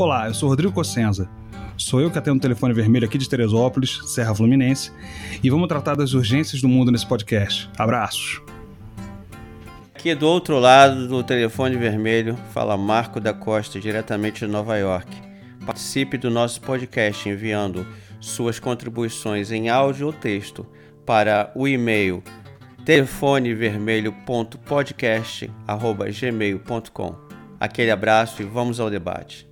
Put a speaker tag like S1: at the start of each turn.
S1: Olá, eu sou Rodrigo Cossenza. Sou eu que atendo o telefone vermelho aqui de Teresópolis, Serra Fluminense, e vamos tratar das urgências do mundo nesse podcast. Abraços!
S2: Aqui do outro lado do telefone vermelho fala Marco da Costa, diretamente de Nova York. Participe do nosso podcast enviando suas contribuições em áudio ou texto para o e-mail telefonevermelho.podcast.gmail.com. Aquele abraço e vamos ao debate.